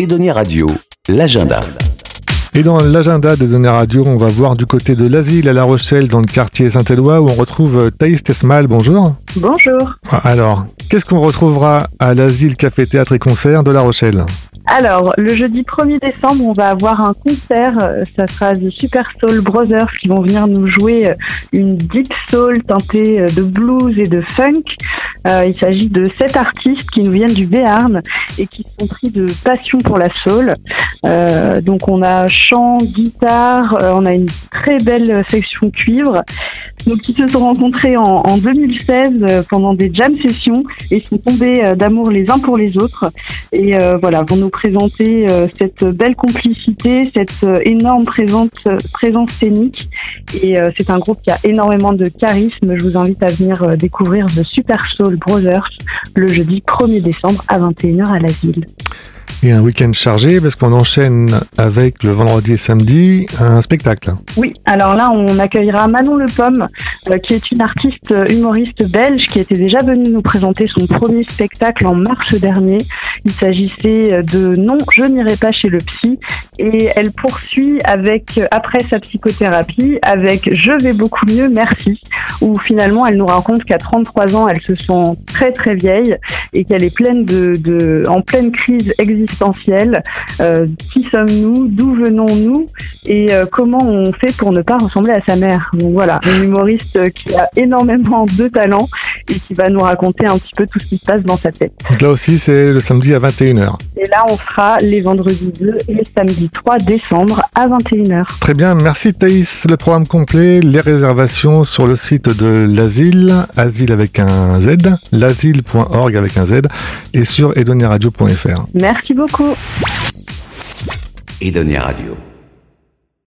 Edonia Radio, l'agenda. Et dans l'agenda des données radio, on va voir du côté de l'asile à La Rochelle, dans le quartier Saint-Éloi, où on retrouve Thaïs Tesmal. Bonjour. Bonjour. Alors, qu'est-ce qu'on retrouvera à l'asile Café Théâtre et Concert de La Rochelle? Alors, le jeudi 1er décembre, on va avoir un concert. euh, Ça sera des Super Soul Brothers qui vont venir nous jouer euh, une deep soul teintée euh, de blues et de funk. Euh, il s'agit de sept artistes qui nous viennent du Béarn et qui sont pris de passion pour la soul. Euh, donc, on a chant, guitare, euh, on a une très belle section cuivre. Donc, ils se sont rencontrés en, en 2016 euh, pendant des jam sessions et sont tombés d'amour les uns pour les autres. Et voilà, vont nous présenter cette belle complicité, cette énorme présence, présence scénique. Et c'est un groupe qui a énormément de charisme. Je vous invite à venir découvrir The Super Soul Brothers le jeudi 1er décembre à 21h à la ville. Et un week-end chargé, parce qu'on enchaîne avec le vendredi et samedi un spectacle. Oui, alors là, on accueillera Manon Le Pomme, euh, qui est une artiste euh, humoriste belge qui était déjà venue nous présenter son premier spectacle en mars dernier. Il s'agissait euh, de Non, je n'irai pas chez le psy. Et elle poursuit avec, euh, après sa psychothérapie, avec Je vais beaucoup mieux, merci, où finalement elle nous raconte qu'à 33 ans, elle se sent très très vieille et qu'elle est pleine de, de, en pleine crise existentielle. Euh, qui sommes-nous? D'où venons-nous? Et euh, comment on fait pour ne pas ressembler à sa mère? Donc voilà, une humoriste euh, qui a énormément de talent et qui va nous raconter un petit peu tout ce qui se passe dans sa tête. Donc là aussi, c'est le samedi à 21h. Et là, on sera les vendredis 2 et les samedis 3 décembre à 21h. Très bien, merci Thaïs. Le programme complet, les réservations sur le site de l'asile, asile avec un Z, l'asile.org avec un Z, et sur edoniradio.fr. Merci beaucoup. Edonia Radio.